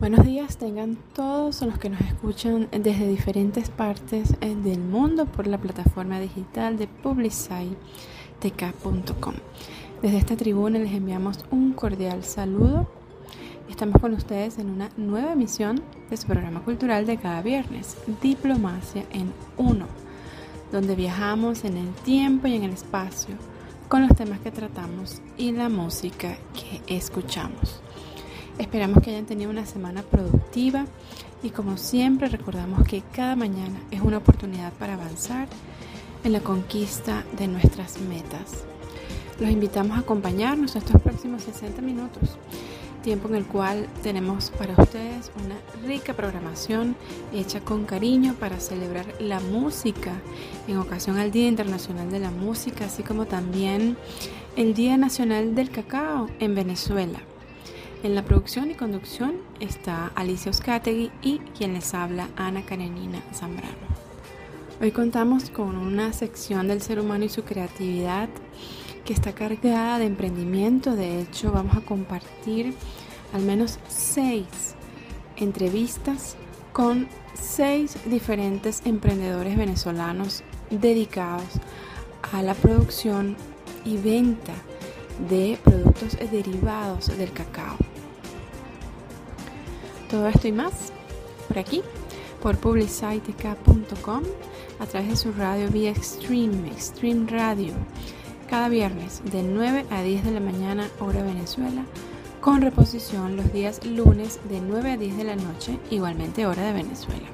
Buenos días tengan todos los que nos escuchan desde diferentes partes eh, del mundo por la plataforma digital de publicitec.com. Desde esta tribuna les enviamos un cordial saludo. Estamos con ustedes en una nueva emisión de su programa cultural de cada viernes, Diplomacia en Uno, donde viajamos en el tiempo y en el espacio con los temas que tratamos y la música que escuchamos. Esperamos que hayan tenido una semana productiva y como siempre recordamos que cada mañana es una oportunidad para avanzar en la conquista de nuestras metas. Los invitamos a acompañarnos estos próximos 60 minutos, tiempo en el cual tenemos para ustedes una rica programación hecha con cariño para celebrar la música en ocasión al Día Internacional de la Música, así como también el Día Nacional del Cacao en Venezuela. En la producción y conducción está Alicia Oscategui y quien les habla, Ana Karenina Zambrano. Hoy contamos con una sección del ser humano y su creatividad que está cargada de emprendimiento. De hecho, vamos a compartir al menos seis entrevistas con seis diferentes emprendedores venezolanos dedicados a la producción y venta de productos derivados del cacao. Todo esto y más por aquí, por publicitek.com, a través de su radio vía Extreme, Extreme Radio, cada viernes de 9 a 10 de la mañana, hora Venezuela, con reposición los días lunes de 9 a 10 de la noche, igualmente hora de Venezuela.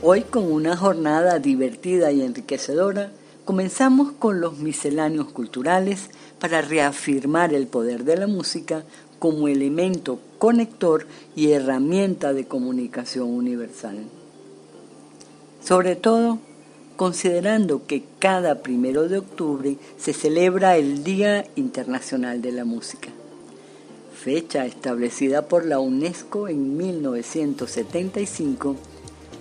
Hoy con una jornada divertida y enriquecedora, comenzamos con los misceláneos culturales para reafirmar el poder de la música como elemento conector y herramienta de comunicación universal. Sobre todo, considerando que cada primero de octubre se celebra el Día Internacional de la Música, fecha establecida por la UNESCO en 1975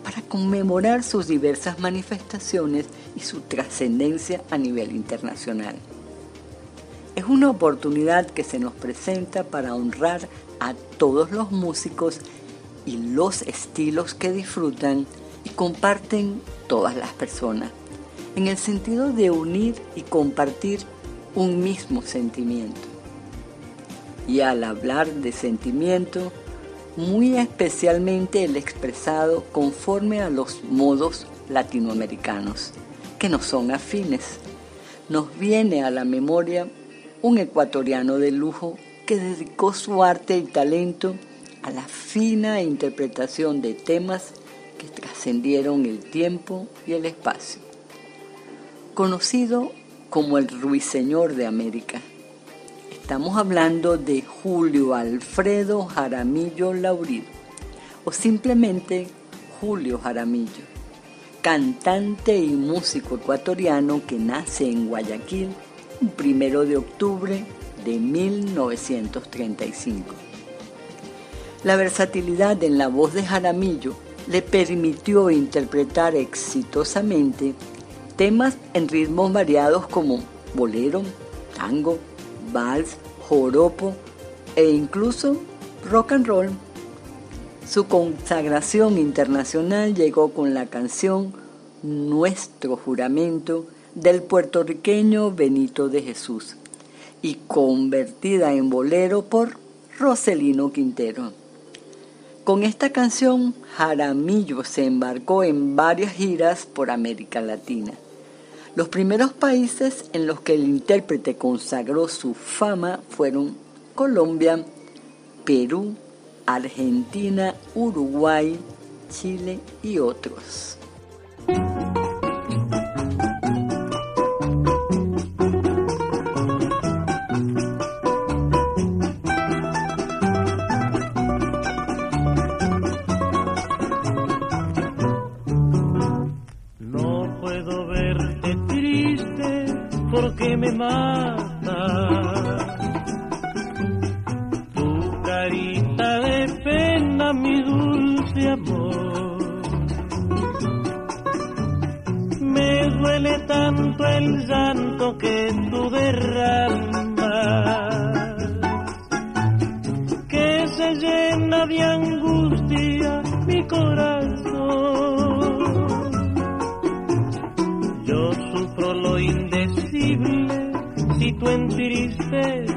para conmemorar sus diversas manifestaciones y su trascendencia a nivel internacional. Es una oportunidad que se nos presenta para honrar a todos los músicos y los estilos que disfrutan y comparten todas las personas, en el sentido de unir y compartir un mismo sentimiento. Y al hablar de sentimiento, muy especialmente el expresado conforme a los modos latinoamericanos, que no son afines, nos viene a la memoria un ecuatoriano de lujo que dedicó su arte y talento a la fina interpretación de temas que trascendieron el tiempo y el espacio. Conocido como el Ruiseñor de América, estamos hablando de Julio Alfredo Jaramillo Laurido, o simplemente Julio Jaramillo, cantante y músico ecuatoriano que nace en Guayaquil primero de octubre de 1935. La versatilidad en la voz de Jaramillo le permitió interpretar exitosamente temas en ritmos variados como bolero, tango, vals, joropo e incluso rock and roll. Su consagración internacional llegó con la canción Nuestro Juramento del puertorriqueño Benito de Jesús y convertida en bolero por Roselino Quintero. Con esta canción, Jaramillo se embarcó en varias giras por América Latina. Los primeros países en los que el intérprete consagró su fama fueron Colombia, Perú, Argentina, Uruguay, Chile y otros. carita de pena, mi dulce amor. Me duele tanto el llanto que tú derramas, que se llena de angustia mi corazón. Yo sufro lo indecible si tú entristeces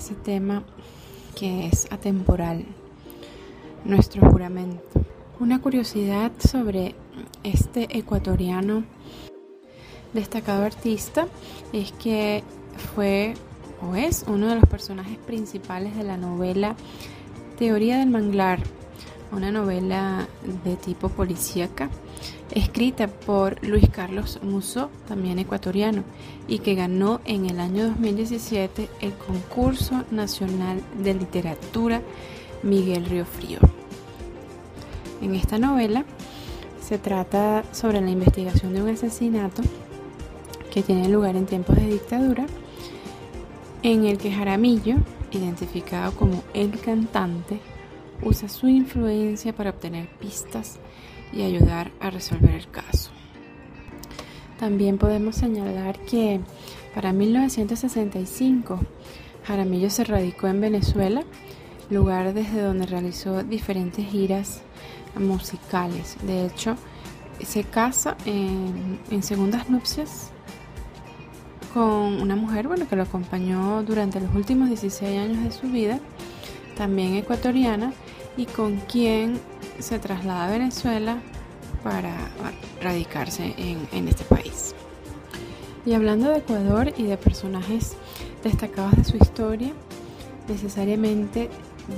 ese tema que es atemporal, nuestro juramento. Una curiosidad sobre este ecuatoriano destacado artista es que fue o es uno de los personajes principales de la novela Teoría del Manglar, una novela de tipo policíaca escrita por Luis Carlos Musso, también ecuatoriano, y que ganó en el año 2017 el concurso nacional de literatura Miguel Río Frío. En esta novela se trata sobre la investigación de un asesinato que tiene lugar en tiempos de dictadura, en el que Jaramillo, identificado como el cantante, usa su influencia para obtener pistas y ayudar a resolver el caso. También podemos señalar que para 1965 Jaramillo se radicó en Venezuela, lugar desde donde realizó diferentes giras musicales. De hecho, se casa en, en segundas nupcias con una mujer bueno, que lo acompañó durante los últimos 16 años de su vida, también ecuatoriana, y con quien se traslada a Venezuela para radicarse en, en este país. Y hablando de Ecuador y de personajes destacados de su historia, necesariamente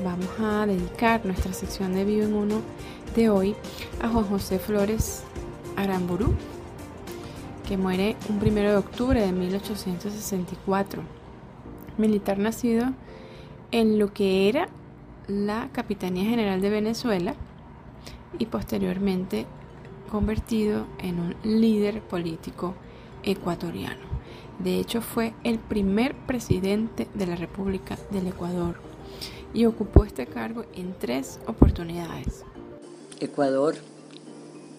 vamos a dedicar nuestra sección de Vivo en Uno de hoy a Juan José Flores Aramburú, que muere un 1 de octubre de 1864, militar nacido en lo que era la Capitanía General de Venezuela y posteriormente convertido en un líder político ecuatoriano. De hecho, fue el primer presidente de la República del Ecuador y ocupó este cargo en tres oportunidades. Ecuador,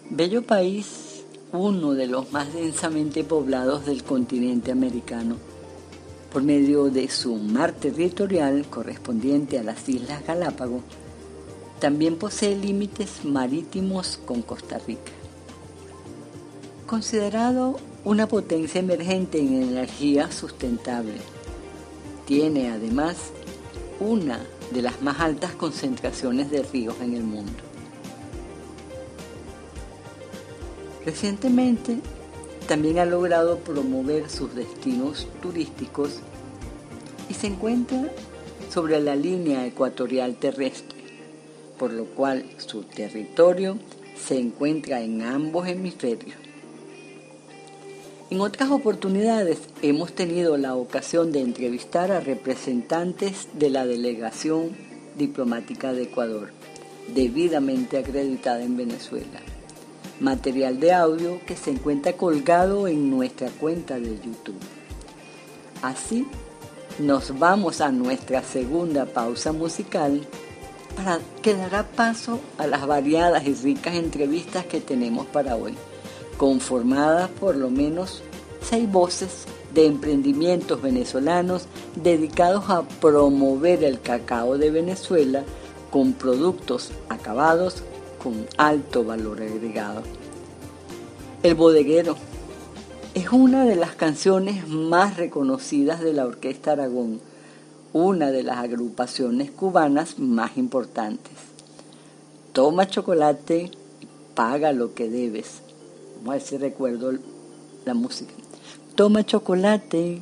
bello país, uno de los más densamente poblados del continente americano. Por medio de su mar territorial correspondiente a las Islas Galápagos, también posee límites marítimos con Costa Rica. Considerado una potencia emergente en energía sustentable, tiene además una de las más altas concentraciones de ríos en el mundo. Recientemente también ha logrado promover sus destinos turísticos y se encuentra sobre la línea ecuatorial terrestre, por lo cual su territorio se encuentra en ambos hemisferios. En otras oportunidades hemos tenido la ocasión de entrevistar a representantes de la delegación diplomática de Ecuador, debidamente acreditada en Venezuela. Material de audio que se encuentra colgado en nuestra cuenta de YouTube. Así, nos vamos a nuestra segunda pausa musical para que dará paso a las variadas y ricas entrevistas que tenemos para hoy conformada por lo menos seis voces de emprendimientos venezolanos dedicados a promover el cacao de Venezuela con productos acabados con alto valor agregado. El bodeguero es una de las canciones más reconocidas de la Orquesta Aragón, una de las agrupaciones cubanas más importantes. Toma chocolate paga lo que debes Vamos a ver si recuerdo la música. Toma chocolate,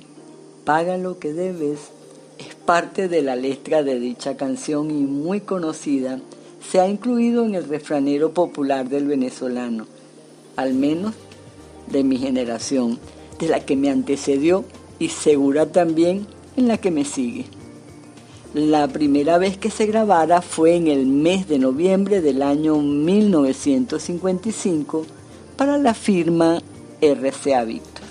paga lo que debes. Es parte de la letra de dicha canción y muy conocida. Se ha incluido en el refranero popular del venezolano, al menos de mi generación, de la que me antecedió y segura también en la que me sigue. La primera vez que se grabara fue en el mes de noviembre del año 1955 para la firma RCA Victor.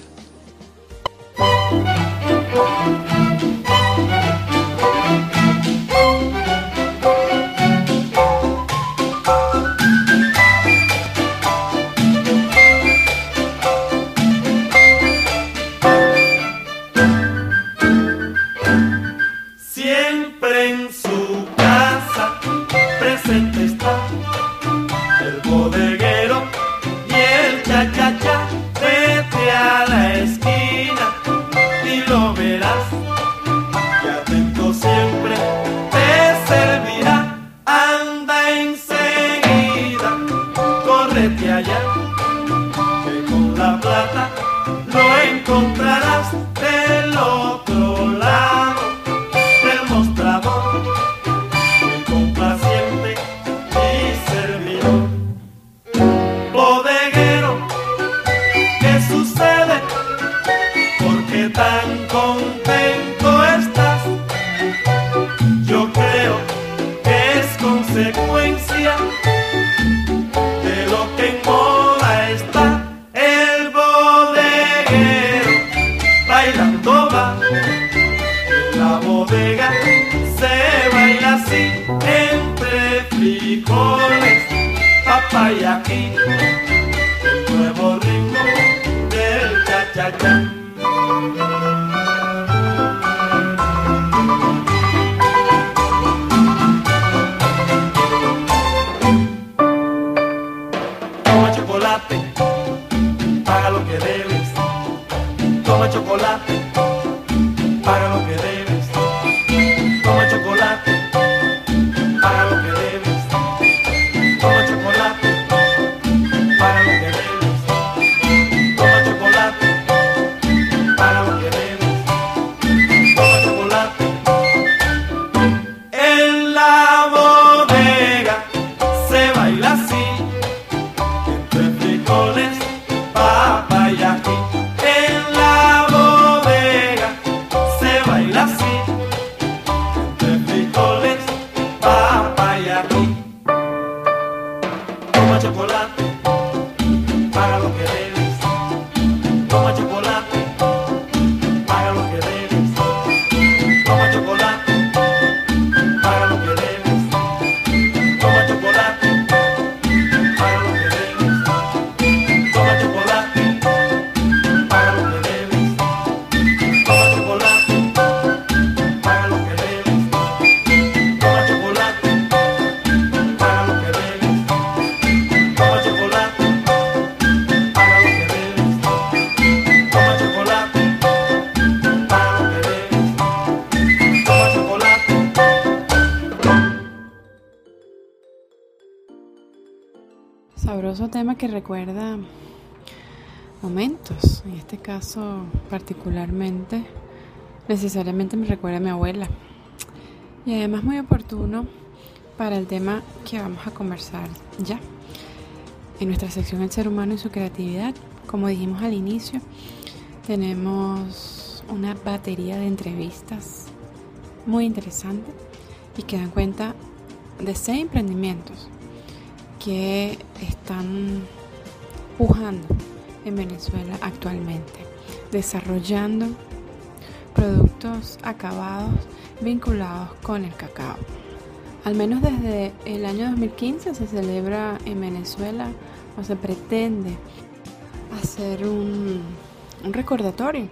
Que recuerda momentos, en este caso particularmente, necesariamente me recuerda a mi abuela. Y además muy oportuno para el tema que vamos a conversar ya. En nuestra sección El ser humano y su creatividad, como dijimos al inicio, tenemos una batería de entrevistas muy interesante y que dan cuenta de seis emprendimientos que están pujando en Venezuela actualmente, desarrollando productos acabados vinculados con el cacao. Al menos desde el año 2015 se celebra en Venezuela o se pretende hacer un, recordatorio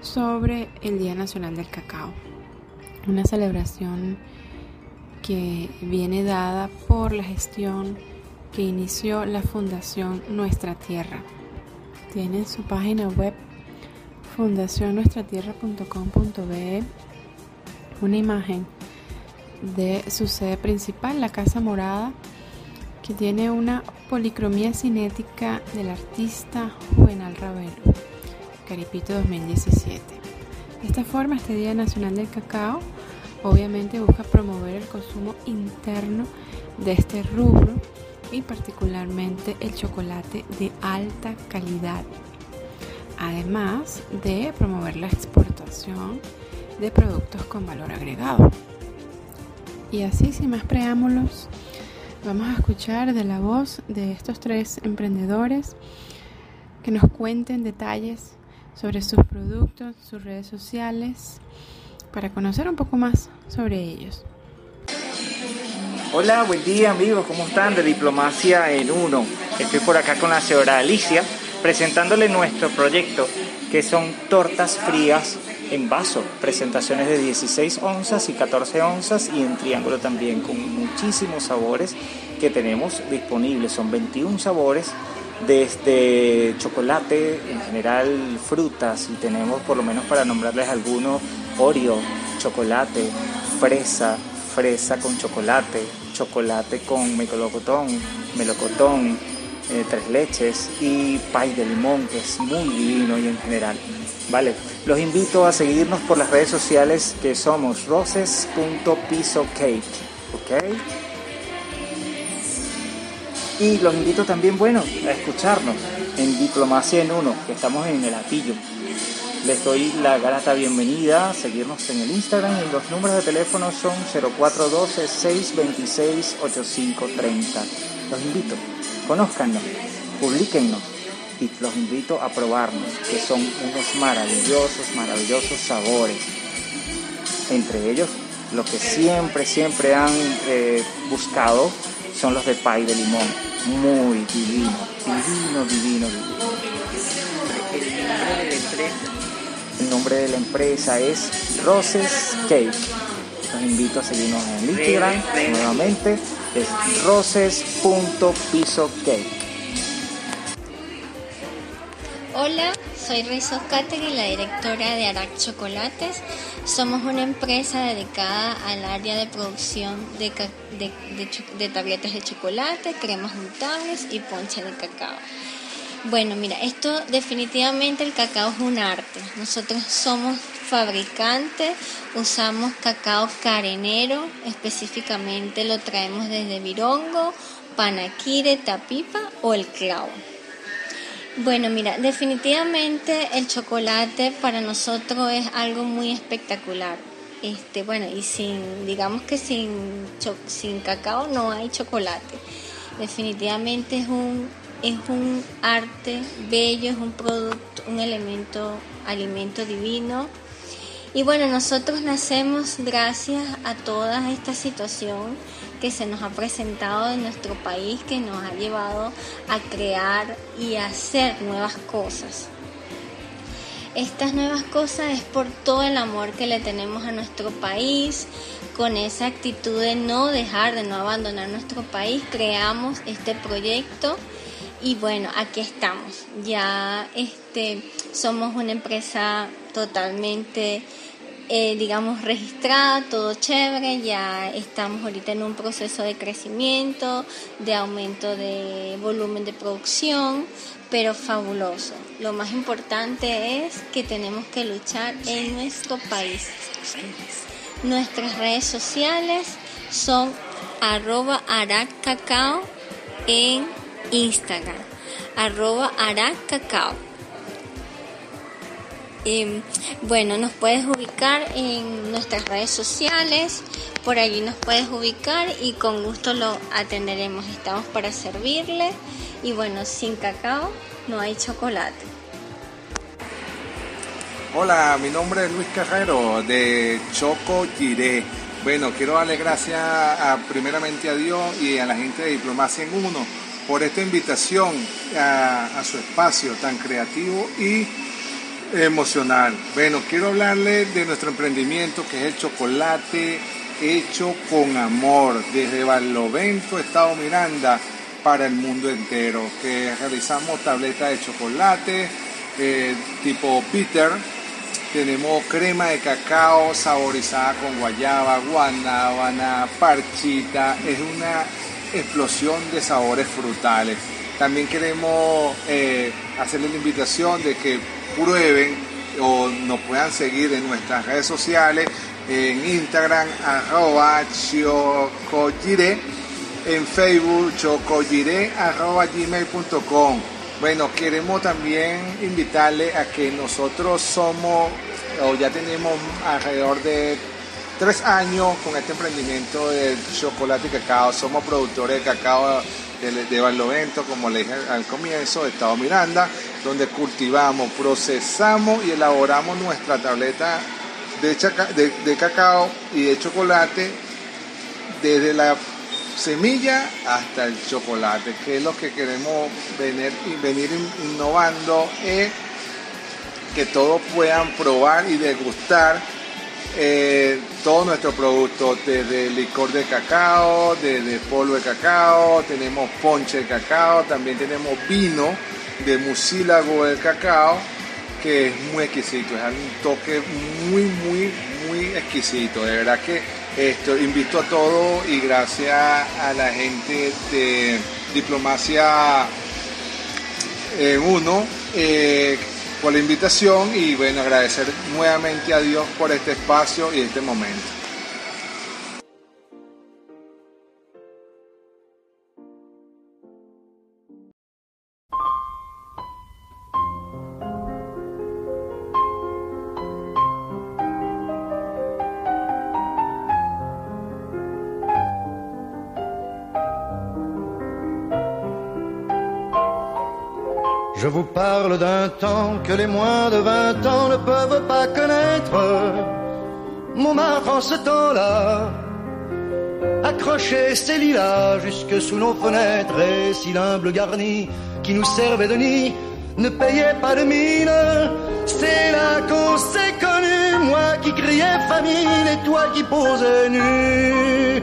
sobre el Día Nacional del Cacao. Una celebración que viene dada por la gestión que inició la Fundación Nuestra Tierra. Tiene su página web fundacionnuestratierra.com.be una imagen de su sede principal, la Casa Morada, que tiene una policromía cinética del artista Juvenal Ravelo, Caripito 2017. De esta forma, este Día Nacional del Cacao obviamente busca promover el consumo interno de este rubro y particularmente el chocolate de alta calidad, además de promover la exportación de productos con valor agregado. Y así, sin más preámbulos, vamos a escuchar de la voz de estos tres emprendedores que nos cuenten detalles sobre sus productos, sus redes sociales, para conocer un poco más sobre ellos. Hola, buen día amigos, ¿cómo están? De Diplomacia en Uno. Estoy por acá con la señora Alicia presentándole nuestro proyecto que son tortas frías en vaso, presentaciones de 16 onzas y 14 onzas y en triángulo también con muchísimos sabores que tenemos disponibles. Son 21 sabores desde chocolate, en general frutas y tenemos por lo menos para nombrarles algunos Oreo, chocolate, fresa, fresa con chocolate, chocolate con melocotón, melocotón, eh, tres leches y pay de limón que es muy divino y en general Vale, los invito a seguirnos por las redes sociales que somos roses.pisocake, ¿ok? Y los invito también, bueno, a escucharnos en Diplomacia en Uno, que estamos en el atillo. Les doy la grata bienvenida, a seguirnos en el Instagram y los números de teléfono son 0412-626-8530. Los invito, conózcanos, publiquennos y los invito a probarnos, que son unos maravillosos, maravillosos sabores. Entre ellos, lo que siempre, siempre han eh, buscado son los de pay de limón. Muy divino, divino, divino, divino. El nombre de la empresa es Roses Cake. Los invito a seguirnos en Instagram nuevamente. Es roses.pisocake. Hola, soy Rizos Catering, la directora de Arac Chocolates. Somos una empresa dedicada al área de producción de, de, tabletas de chocolate, cremas untables y ponche de cacao. Bueno, mira, esto definitivamente el cacao es un arte. Nosotros somos fabricantes, usamos cacao carenero, específicamente lo traemos desde Virongo, Panaquire, Tapipa o el Clavo. Bueno, mira, definitivamente el chocolate para nosotros es algo muy espectacular. Este, bueno, y sin, digamos que sin, sin cacao no hay chocolate. Definitivamente es un, es un arte bello, es un producto, un elemento, alimento divino. Y bueno, nosotros nacemos gracias a toda esta situación que se nos ha presentado en nuestro país, que nos ha llevado a crear y a hacer nuevas cosas. Estas nuevas cosas es por todo el amor que le tenemos a nuestro país, con esa actitud de no dejar, de no abandonar nuestro país, creamos este proyecto y bueno, aquí estamos. Ya este somos una empresa totalmente eh, digamos, registrada, todo chévere, ya estamos ahorita en un proceso de crecimiento, de aumento de volumen de producción, pero fabuloso. Lo más importante es que tenemos que luchar en nuestro país. Nuestras redes sociales son arroba aracacao en Instagram, arroba aracacao Em, bueno, nos puedes ubicar en nuestras redes sociales, por allí nos puedes ubicar y con gusto lo atenderemos. Estamos para servirle y bueno, sin cacao no hay chocolate. Hola, mi nombre es Luis Carrero de Choco Giré. Bueno, quiero darle gracias a, primeramente a Dios y a la gente de Diplomacia en Uno por esta invitación a, a su espacio tan creativo y emocional. Bueno, quiero hablarle de nuestro emprendimiento que es el chocolate hecho con amor desde Barlovento, Estado Miranda, para el mundo entero. Que realizamos tabletas de chocolate eh, tipo Peter. Tenemos crema de cacao saborizada con guayaba, guanábana, parchita. Es una explosión de sabores frutales. También queremos eh, hacerle la invitación de que prueben o nos puedan seguir en nuestras redes sociales, en Instagram, arroba chocogire, en Facebook, chocogire, arroba gmail.com. Bueno, queremos también invitarle a que nosotros somos, o ya tenemos alrededor de tres años con este emprendimiento de chocolate y cacao. Somos productores de cacao de, de Barlovento, como le dije al comienzo, de Estado Miranda donde cultivamos, procesamos y elaboramos nuestra tableta de, cacao y de chocolate desde la semilla hasta el chocolate, que es lo que queremos venir, innovando, es que todos puedan probar y degustar eh, todos nuestros productos, desde licor de cacao, desde polvo de cacao, tenemos ponche de cacao, también tenemos vino de mucílago del cacao, que es muy exquisito, es un toque muy, muy, muy exquisito. De verdad que esto invito a todos y gracias a la gente de Diplomacia en Uno eh, por la invitación y bueno, agradecer nuevamente a Dios por este espacio y este momento. D'un temps que les moins de vingt ans ne peuvent pas connaître. Montmartre en ce temps-là accrochait ses lilas jusque sous nos fenêtres et si l'humble garni qui nous servait de nid ne payait pas de mine. C'est là qu'on s'est connu, moi qui criais famine et toi qui posais nu.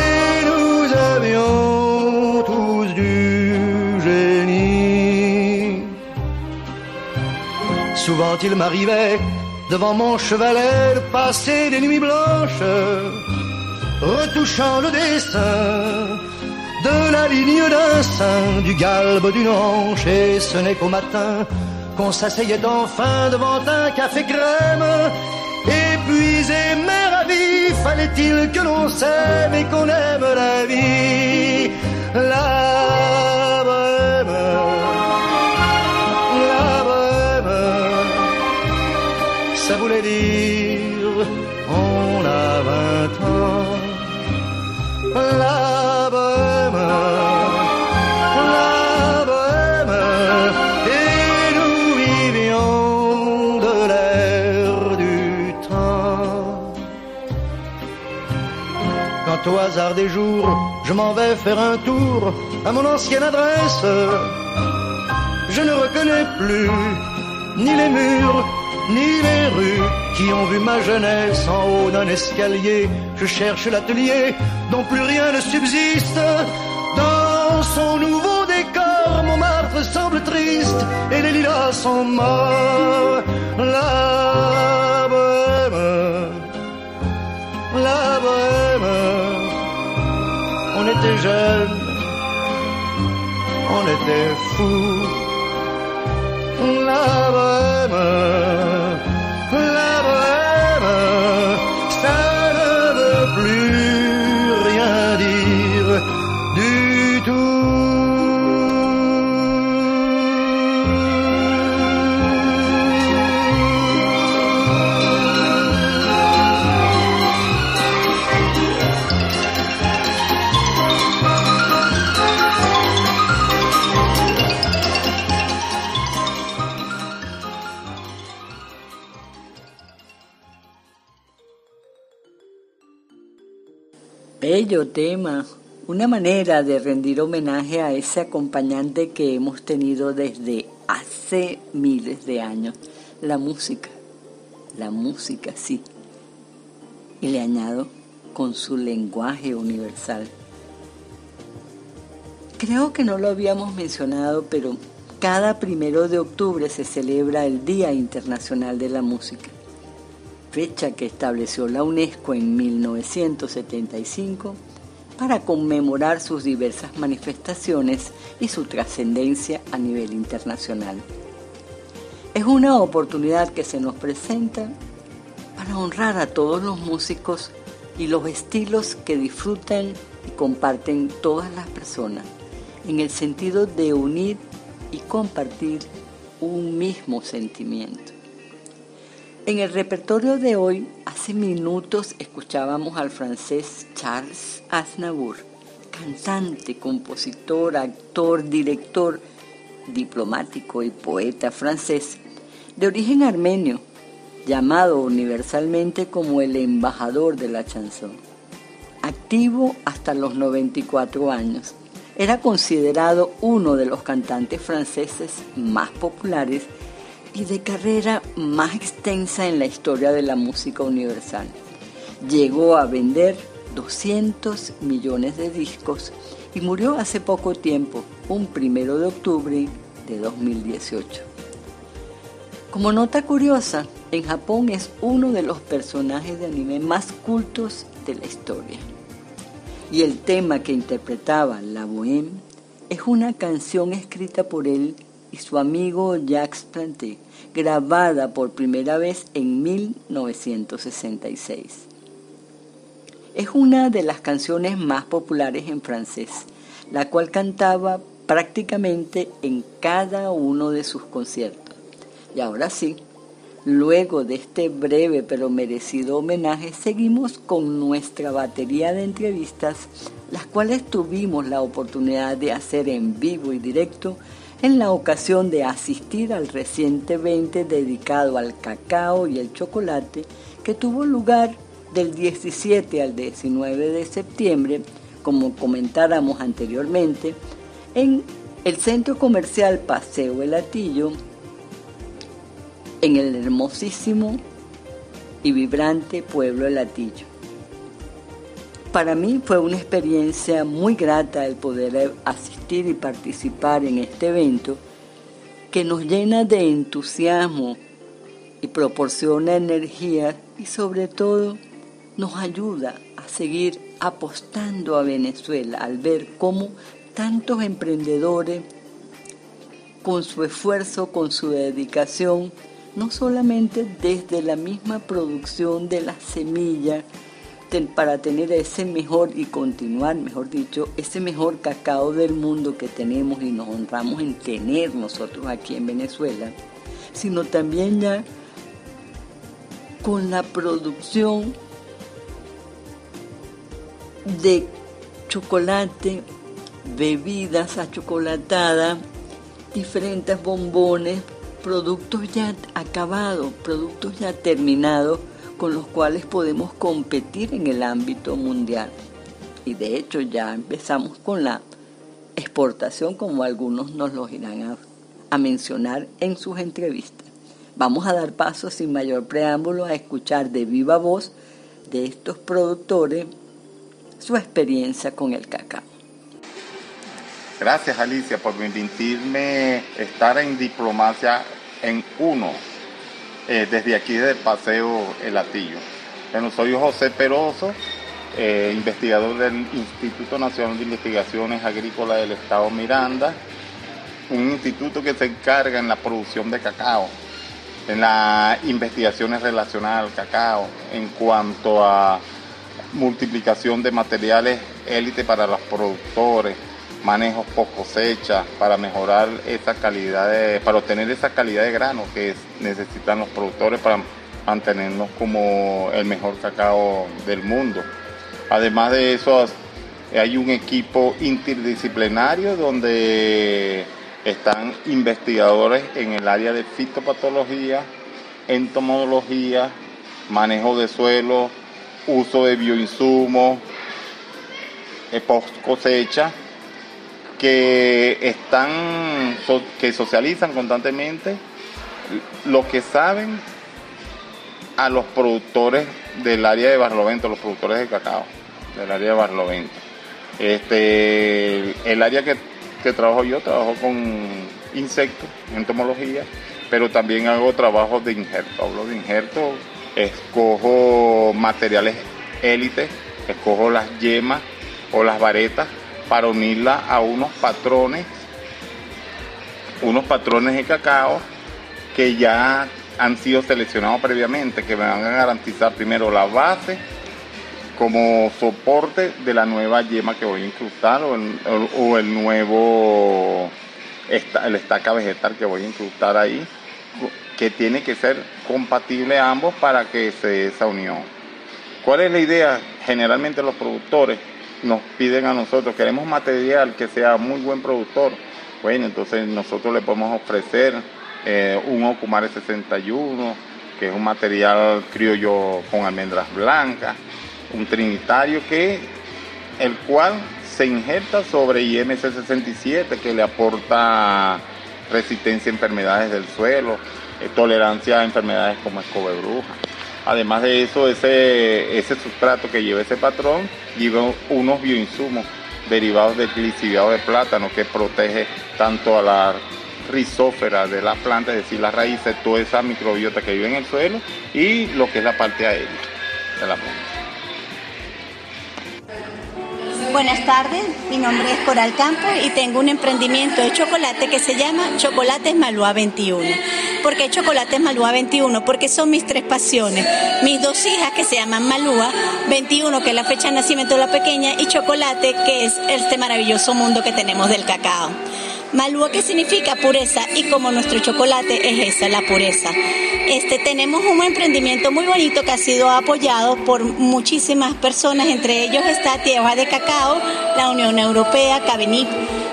Et nous avions tous du génie. Souvent il m'arrivait devant mon chevalet de passer des nuits blanches retouchant le dessin de la ligne d'un sein, du galbe d'une hanche, et ce n'est qu'au matin qu'on s'asseyait enfin devant un café crème. Épuisé mais ravi, fallait-il que l'on s'aime et qu'on aime la vie, la bohème, la bohème, ça voulait dire on a vingt ans, Au hasard des jours, je m'en vais faire un tour à mon ancienne adresse, je ne reconnais plus ni les murs, ni les rues qui ont vu ma jeunesse en haut d'un escalier. Je cherche l'atelier dont plus rien ne subsiste. Dans son nouveau décor, Montmartre semble triste et les lilas sont morts. La bohème, la bohème, était jeunes, on était fous. La bohème, Tema, una manera de rendir homenaje a ese acompañante que hemos tenido desde hace miles de años, la música, la música, sí. Y le añado con su lenguaje universal. Creo que no lo habíamos mencionado, pero cada primero de octubre se celebra el Día Internacional de la Música fecha que estableció la UNESCO en 1975 para conmemorar sus diversas manifestaciones y su trascendencia a nivel internacional. Es una oportunidad que se nos presenta para honrar a todos los músicos y los estilos que disfrutan y comparten todas las personas, en el sentido de unir y compartir un mismo sentimiento. En el repertorio de hoy, hace minutos escuchábamos al francés Charles Aznavour, cantante, compositor, actor, director, diplomático y poeta francés, de origen armenio, llamado universalmente como el embajador de la chanson. Activo hasta los 94 años, era considerado uno de los cantantes franceses más populares y de carrera más en la historia de la música universal. Llegó a vender 200 millones de discos y murió hace poco tiempo, un primero de octubre de 2018. Como nota curiosa, en Japón es uno de los personajes de anime más cultos de la historia. Y el tema que interpretaba La Bohème es una canción escrita por él y su amigo Jacques Planté, grabada por primera vez en 1966. Es una de las canciones más populares en francés, la cual cantaba prácticamente en cada uno de sus conciertos. Y ahora sí, luego de este breve pero merecido homenaje, seguimos con nuestra batería de entrevistas, las cuales tuvimos la oportunidad de hacer en vivo y directo en la ocasión de asistir al reciente evento dedicado al cacao y el chocolate que tuvo lugar del 17 al 19 de septiembre, como comentáramos anteriormente, en el centro comercial Paseo El Atillo, en el hermosísimo y vibrante pueblo El Atillo. Para mí fue una experiencia muy grata el poder asistir y participar en este evento que nos llena de entusiasmo y proporciona energía y sobre todo nos ayuda a seguir apostando a Venezuela al ver cómo tantos emprendedores con su esfuerzo, con su dedicación, no solamente desde la misma producción de las semillas, para tener ese mejor y continuar, mejor dicho, ese mejor cacao del mundo que tenemos y nos honramos en tener nosotros aquí en Venezuela, sino también ya con la producción de chocolate, bebidas achocolatadas, diferentes bombones, productos ya acabados, productos ya terminados con los cuales podemos competir en el ámbito mundial. Y de hecho ya empezamos con la exportación, como algunos nos lo irán a, mencionar en sus entrevistas. Vamos a dar paso sin mayor preámbulo a escuchar de viva voz de estos productores su experiencia con el cacao. Gracias Alicia por permitirme estar en diplomacia en uno eh, desde aquí del Paseo El Latillo. Bueno, soy José Peroso, eh, investigador del Instituto Nacional de Investigaciones Agrícolas del Estado Miranda, un instituto que se encarga en la producción de cacao, en las investigaciones relacionadas al cacao, en cuanto a multiplicación de materiales élite para los productores, manejos post cosecha para mejorar esa calidad para obtener esa calidad de grano que necesitan los productores para mantenernos como el mejor cacao del mundo. Además de eso hay un equipo interdisciplinario donde están investigadores en el área de fitopatología, entomología, manejo de suelo, uso de bioinsumos, eh, post cosecha que están, que socializan constantemente lo que saben a los productores del área de Barlovento, los productores de cacao del área de Barlovento. Este, el área que, que trabajo yo, trabajo con insectos, entomología, pero también hago trabajos de injerto. Hablo de injerto, escojo materiales élite, escojo las yemas o las varetas para unirla a unos patrones, unos patrones de cacao que ya han sido seleccionados previamente, que me van a garantizar primero la base como soporte de la nueva yema que voy a incrustar o el, nuevo el estaca vegetal que voy a incrustar ahí, que tiene que ser compatible ambos para que se dé esa unión. ¿Cuál es la idea? Generalmente los productores nos piden a nosotros, queremos material que sea muy buen productor. Bueno, entonces nosotros le podemos ofrecer eh, un Ocumare 61, que es un material criollo con almendras blancas, un trinitario que el cual se injerta sobre IMC 67 que le aporta resistencia a enfermedades del suelo, eh, tolerancia a enfermedades como escobe bruja. Además de eso, ese, ese sustrato que lleva ese patrón lleva unos bioinsumos derivados del glicidiado de plátano que protege tanto a la rizófera de la planta, es decir, las raíces, toda esa microbiota que vive en el suelo y lo que es la parte aérea de la planta. Buenas tardes, mi nombre es Coral Campos y tengo un emprendimiento de chocolate que se llama Chocolates Malúa 21. ¿Por qué Chocolates Malúa 21? Porque son mis tres pasiones. Mis dos hijas que se llaman Malúa 21, que es la fecha de nacimiento de la pequeña, y Chocolate, que es este maravilloso mundo que tenemos del cacao. Malúa que significa pureza y como nuestro chocolate es esa, la pureza. Este, tenemos un emprendimiento muy bonito que ha sido apoyado por muchísimas personas, entre ellos está Tierra de Cacao, la Unión Europea, Cabenip,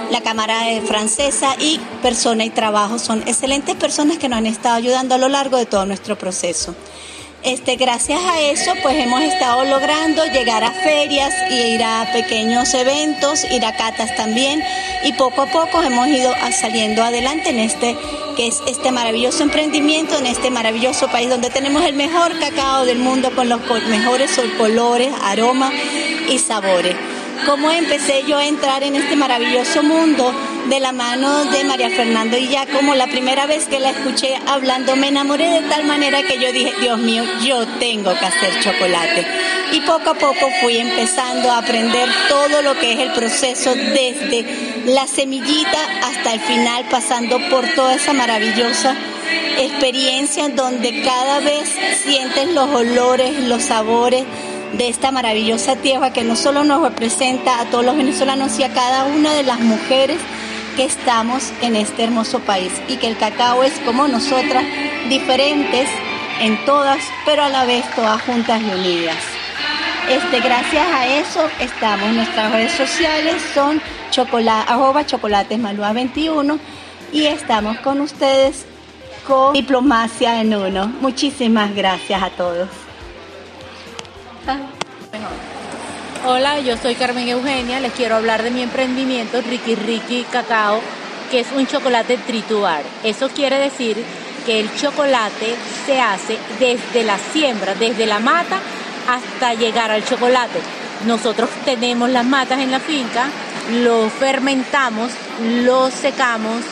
la Cámara Francesa y Persona y Trabajo. Son excelentes personas que nos han estado ayudando a lo largo de todo nuestro proceso. Este, gracias a eso, pues hemos estado logrando llegar a ferias y ir a pequeños eventos, ir a catas también, y poco a poco hemos ido saliendo adelante en este, que es este maravilloso emprendimiento, en este maravilloso país donde tenemos el mejor cacao del mundo con los mejores colores, aromas y sabores. ¿Cómo empecé yo a entrar en este maravilloso mundo? De la mano de María Fernanda y ya como la primera vez que la escuché hablando me enamoré de tal manera que yo dije, Dios mío, yo tengo que hacer chocolate. y poco a poco fui empezando a aprender todo lo que es el proceso desde la semillita hasta el final, pasando por toda esa maravillosa experiencia donde cada vez sientes los olores, los sabores de esta maravillosa tierra que no solo nos representa a todos los venezolanos, sino a cada una de las mujeres que estamos en este hermoso país y que el cacao es como nosotras, diferentes en todas, pero a la vez todas juntas y unidas. Este, gracias a eso estamos, nuestras redes sociales son chocolate, arroba chocolatesmalúa 21 y estamos con ustedes con Diplomacia en Uno. Muchísimas gracias a todos. Hola, yo soy Carmen Eugenia, les quiero hablar de mi emprendimiento Ricky Ricky Cacao, que es un chocolate trituar. Eso quiere decir que el chocolate se hace desde la siembra, desde la mata hasta llegar al chocolate. Nosotros tenemos las matas en la finca, lo fermentamos, lo secamos,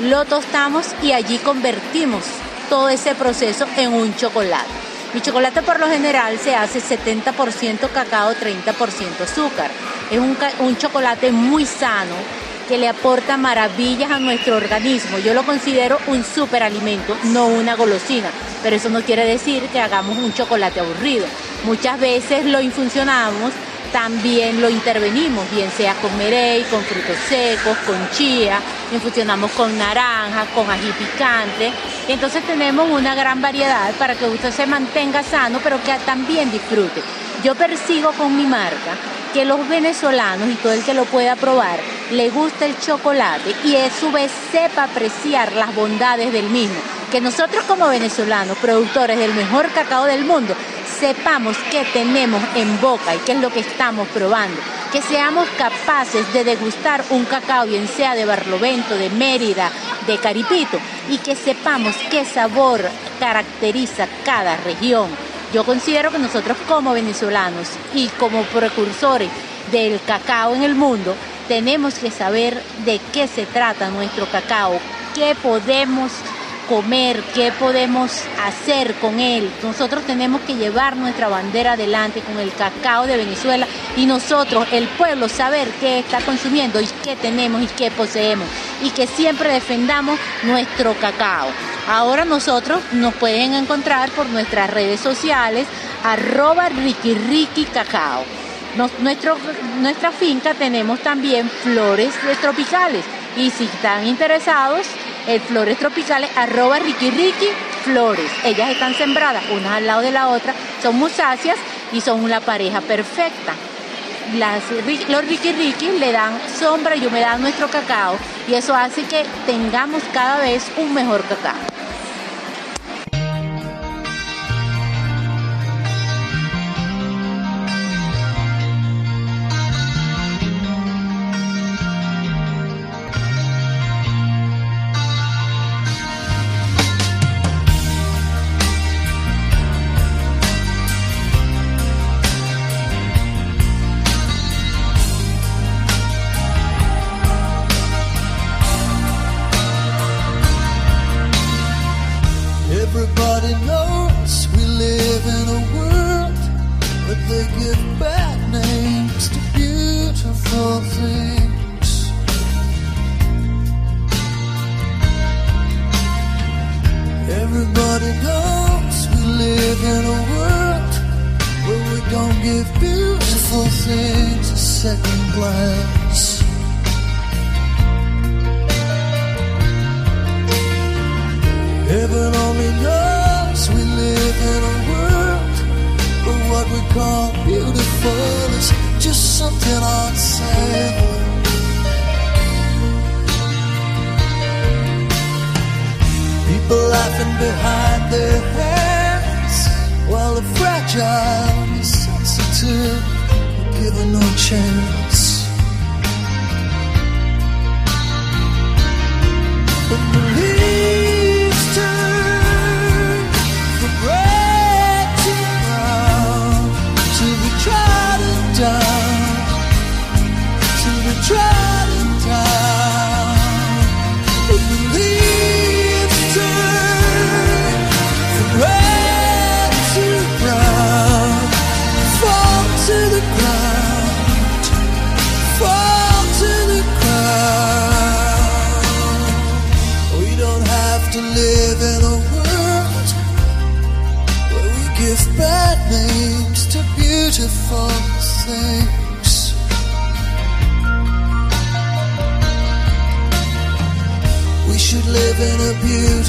lo tostamos y allí convertimos todo ese proceso en un chocolate. Mi chocolate por lo general se hace 70% cacao, 30% azúcar. Es un, un, chocolate muy sano que le aporta maravillas a nuestro organismo. Yo lo considero un superalimento, no una golosina. Pero eso no quiere decir que hagamos un chocolate aburrido. Muchas veces lo infuncionamos también lo intervenimos, bien sea con merey, con frutos secos, con chía, infusionamos con naranja, con ají picante. Entonces tenemos una gran variedad para que usted se mantenga sano, pero que también disfrute. Yo persigo con mi marca que los venezolanos y todo el que lo pueda probar le gusta el chocolate y a su vez sepa apreciar las bondades del mismo. Que nosotros como venezolanos, productores del mejor cacao del mundo, sepamos qué tenemos en boca y qué es lo que estamos probando. Que seamos capaces de degustar un cacao, bien sea de Barlovento, de Mérida, de Caripito, y que sepamos qué sabor caracteriza cada región. Yo considero que nosotros como venezolanos y como precursores del cacao en el mundo, tenemos que saber de qué se trata nuestro cacao, qué podemos comer, qué podemos hacer con él. Nosotros tenemos que llevar nuestra bandera adelante con el cacao de Venezuela y nosotros, el pueblo, saber qué está consumiendo y qué tenemos y qué poseemos y que siempre defendamos nuestro cacao. Ahora nosotros nos pueden encontrar por nuestras redes sociales arroba Ricky Cacao. nuestro, nuestra finca tenemos también flores tropicales y si están interesados el Flores Tropicales, arroba Ricky Ricky Flores. Ellas están sembradas unas al lado de la otra, son musáceas y son una pareja perfecta. Las, los Ricky Ricky le dan sombra y humedad a nuestro cacao y eso hace que tengamos cada vez un mejor cacao. attempting on. People laughing behind their hands while the fragile sensitive are given no chance. But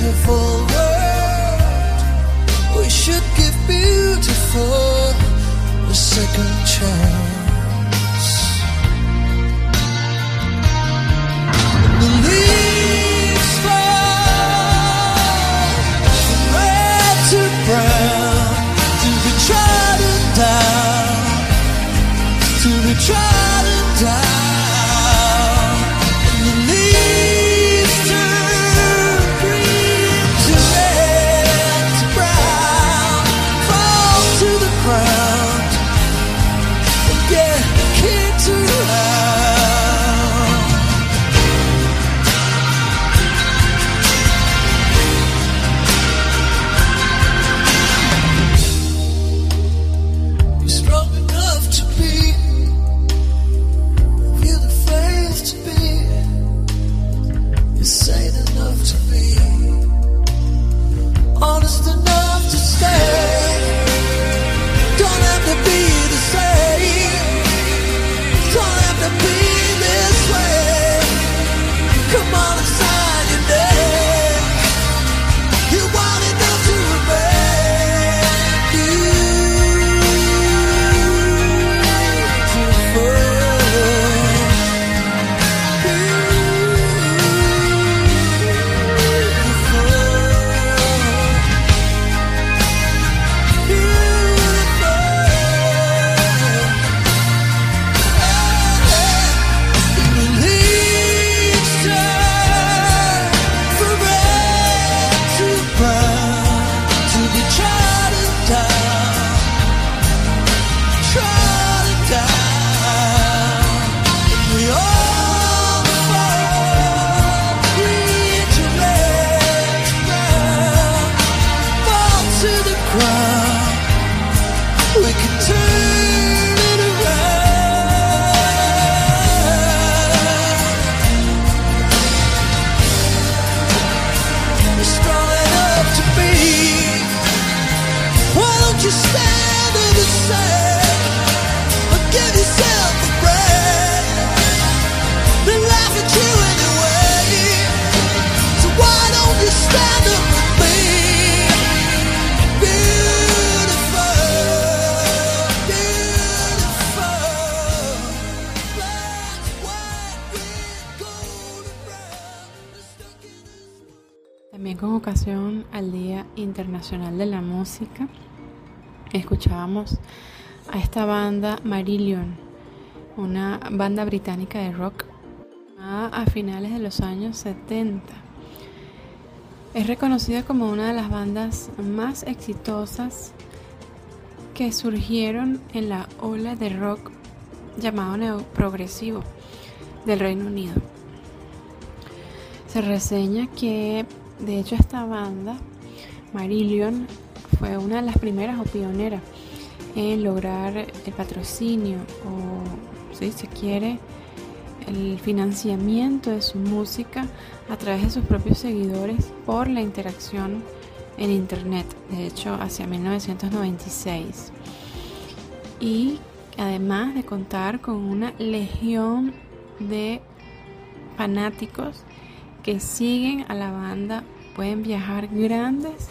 beautiful Internacional de la Música, escuchábamos a esta banda Marillion, una banda británica de rock a, finales de los años 70. Es reconocida como una de las bandas más exitosas que surgieron en la ola de rock llamado neoprogresivo del Reino Unido. Se reseña que de hecho esta banda, Marillion, fue una de las primeras o pioneras en lograr el patrocinio o, si se quiere, el financiamiento de su música a través de sus propios seguidores por la interacción en Internet, de hecho hacia 1996. Y además de contar con una legión de fanáticos que siguen a la banda, pueden viajar grandes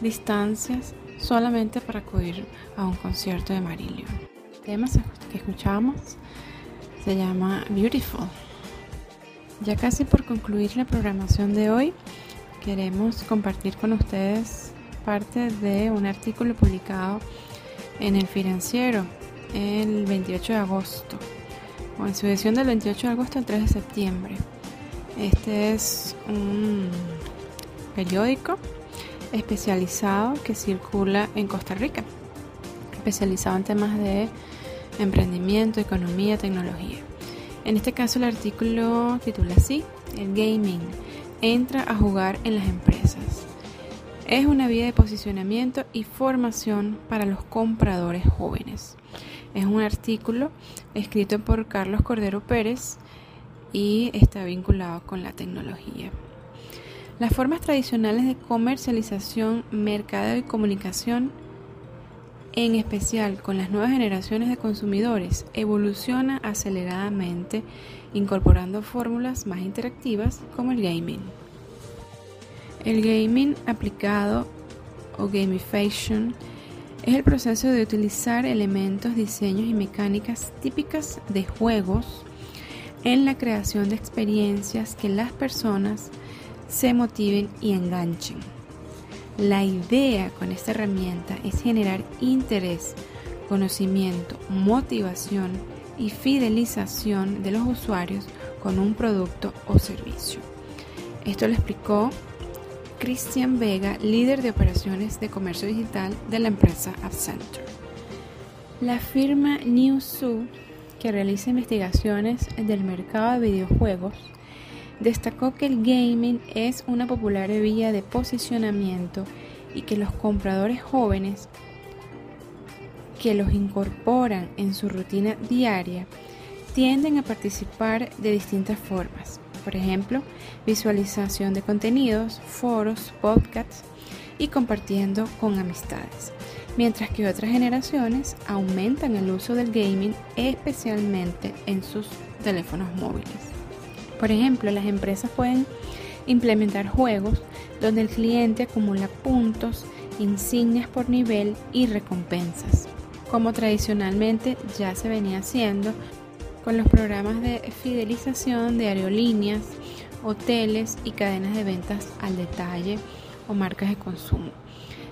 distancias solamente para acudir a un concierto de Marillion. El tema que escuchamos se llama Beautiful. Ya casi por concluir la programación de hoy, queremos compartir con ustedes parte de un artículo publicado en el financiero el 28 de agosto, o en su edición del 28 de agosto al 3 de septiembre. Este es un periódico especializado que circula en Costa Rica, especializado en temas de emprendimiento, economía, tecnología. En este caso el artículo titula así, el gaming entra a jugar en las empresas. Es una vía de posicionamiento y formación para los compradores jóvenes. Es un artículo escrito por Carlos Cordero Pérez y está vinculado con la tecnología. Las formas tradicionales de comercialización, mercadeo y comunicación en especial con las nuevas generaciones de consumidores, evoluciona aceleradamente incorporando fórmulas más interactivas como el gaming. El gaming aplicado o gamification es el proceso de utilizar elementos, diseños y mecánicas típicas de juegos en la creación de experiencias que las personas se motiven y enganchen. La idea con esta herramienta es generar interés, conocimiento, motivación y fidelización de los usuarios con un producto o servicio. Esto lo explicó Cristian Vega, líder de operaciones de comercio digital de la empresa AppCenter. La firma Newzoo, que realiza investigaciones del mercado de videojuegos, destacó que el gaming es una popular vía de posicionamiento y que los compradores jóvenes que los incorporan en su rutina diaria tienden a participar de distintas formas. Por ejemplo, visualización de contenidos, foros, podcasts y compartiendo con amistades. Mientras que otras generaciones aumentan el uso del gaming especialmente en sus teléfonos móviles. Por ejemplo, las empresas pueden implementar juegos donde el cliente acumula puntos, insignias por nivel y recompensas, como tradicionalmente ya se venía haciendo con los programas de fidelización de aerolíneas, hoteles y cadenas de ventas al detalle o marcas de consumo.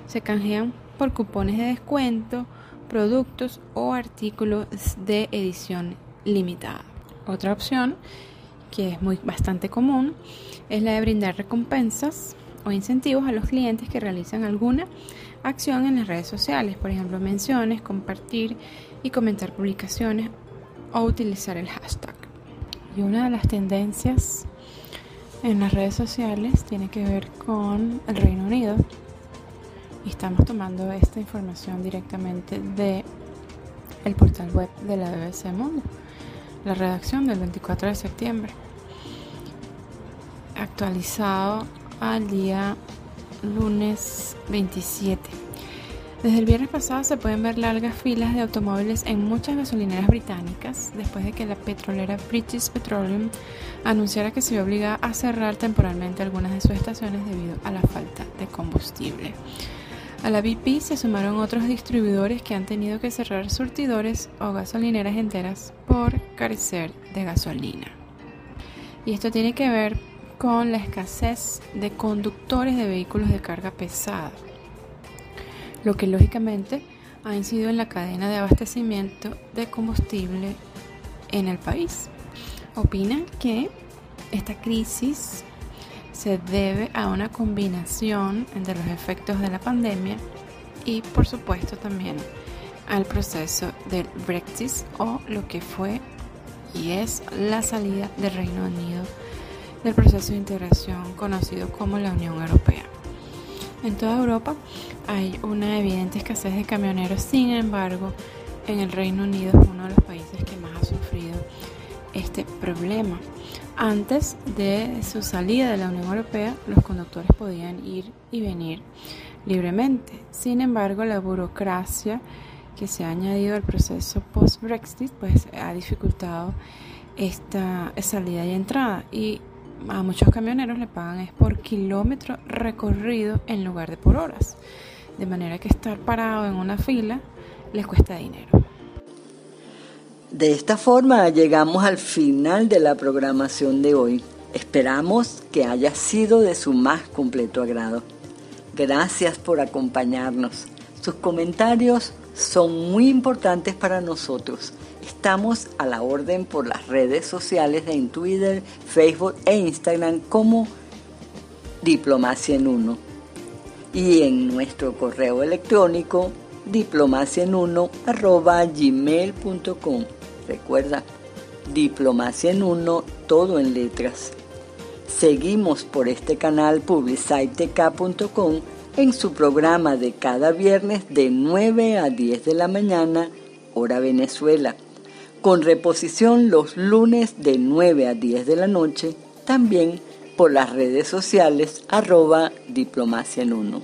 Se canjean por cupones de descuento, productos o artículos de edición limitada. Otra opción que es muy bastante común es la de brindar recompensas o incentivos a los clientes que realizan alguna acción en las redes sociales, por ejemplo, menciones, compartir y comentar publicaciones o utilizar el hashtag. Y una de las tendencias en las redes sociales tiene que ver con el Reino Unido. Y estamos tomando esta información directamente de el portal web de la BBC Mundo, la redacción del 24 de septiembre, actualizado al día lunes 27. Desde el viernes pasado se pueden ver largas filas de automóviles en muchas gasolineras británicas después de que la petrolera British Petroleum anunciara que se iba obligada a cerrar temporalmente algunas de sus estaciones debido a la falta de combustible. A la BP se sumaron otros distribuidores que han tenido que cerrar surtidores o gasolineras enteras por carecer de gasolina. Y esto tiene que ver con la escasez de conductores de vehículos de carga pesada lo que lógicamente ha incidido en la cadena de abastecimiento de combustible en el país. Opina que esta crisis se debe a una combinación entre los efectos de la pandemia y por supuesto también al proceso del Brexit o lo que fue y es la salida del Reino Unido del proceso de integración conocido como la Unión Europea. En toda Europa hay una evidente escasez de camioneros, sin embargo, en el Reino Unido es uno de los países que más ha sufrido este problema. Antes de su salida de la Unión Europea, los conductores podían ir y venir libremente. Sin embargo, la burocracia que se ha añadido al proceso post-Brexit pues ha dificultado esta salida y entrada y a muchos camioneros le pagan es por kilómetro recorrido en lugar de por horas. De manera que estar parado en una fila les cuesta dinero. De esta forma llegamos al final de la programación de hoy. Esperamos que haya sido de su más completo agrado. Gracias por acompañarnos. Sus comentarios son muy importantes para nosotros Estamos a la orden por las redes sociales en Twitter, Facebook e Instagram como Diplomacia en Uno. Y en nuestro correo electrónico diplomacia en uno. Recuerda, diplomacia en uno, todo en letras. Seguimos por este canal publicitek.com en su programa de cada viernes de 9 a 10 de la mañana, hora Venezuela con reposición los lunes de 9 a 10 de la noche, también por las redes sociales arroba diplomacia en uno.